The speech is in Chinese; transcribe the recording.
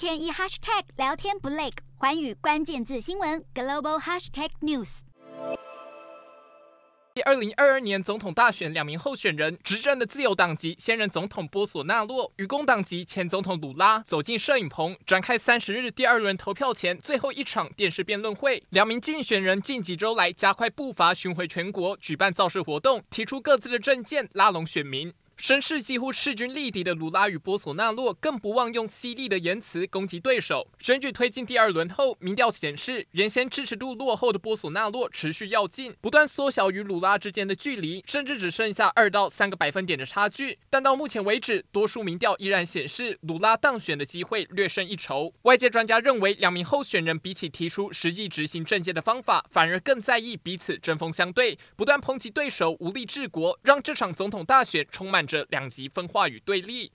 天一 hashtag 聊天不累，环宇关键字新闻 global hashtag news。二零二二年总统大选，两名候选人，执政的自由党籍现任总统波索纳洛与工党籍前总统鲁拉走进摄影棚，展开三十日第二轮投票前最后一场电视辩论会。两名竞选人近几周来加快步伐，巡回全国举办造势活动，提出各自的政见，拉拢选民。声势几乎势均力敌的鲁拉与波索纳洛更不忘用犀利的言辞攻击对手。选举推进第二轮后，民调显示，原先支持度落后的波索纳洛持续跃进，不断缩小与鲁拉之间的距离，甚至只剩下二到三个百分点的差距。但到目前为止，多数民调依然显示鲁拉当选的机会略胜一筹。外界专家认为，两名候选人比起提出实际执行政见的方法，反而更在意彼此针锋相对，不断抨击对手无力治国，让这场总统大选充满这两极分化与对立。